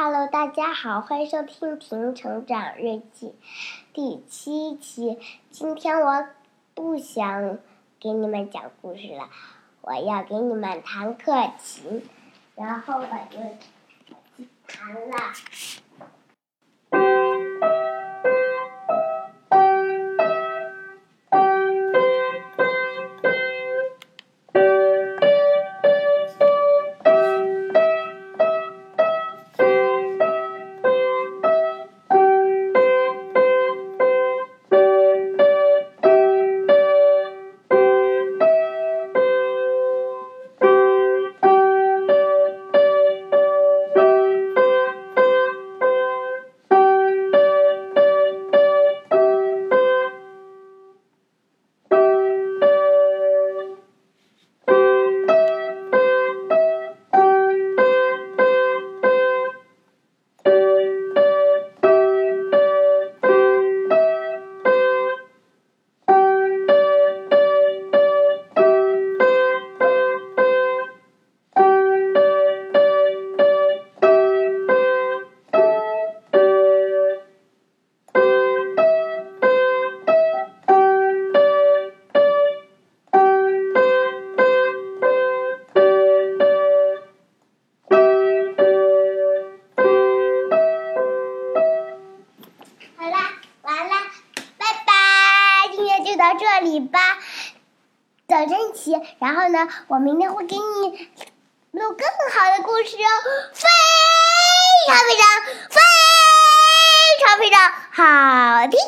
Hello，大家好，欢迎收听《婷成长日记》第七期。今天我不想给你们讲故事了，我要给你们弹课琴，然后我就弹了。到这里吧。早晨起，然后呢，我明天会给你录更好的故事哦，非常非常非常非常好听。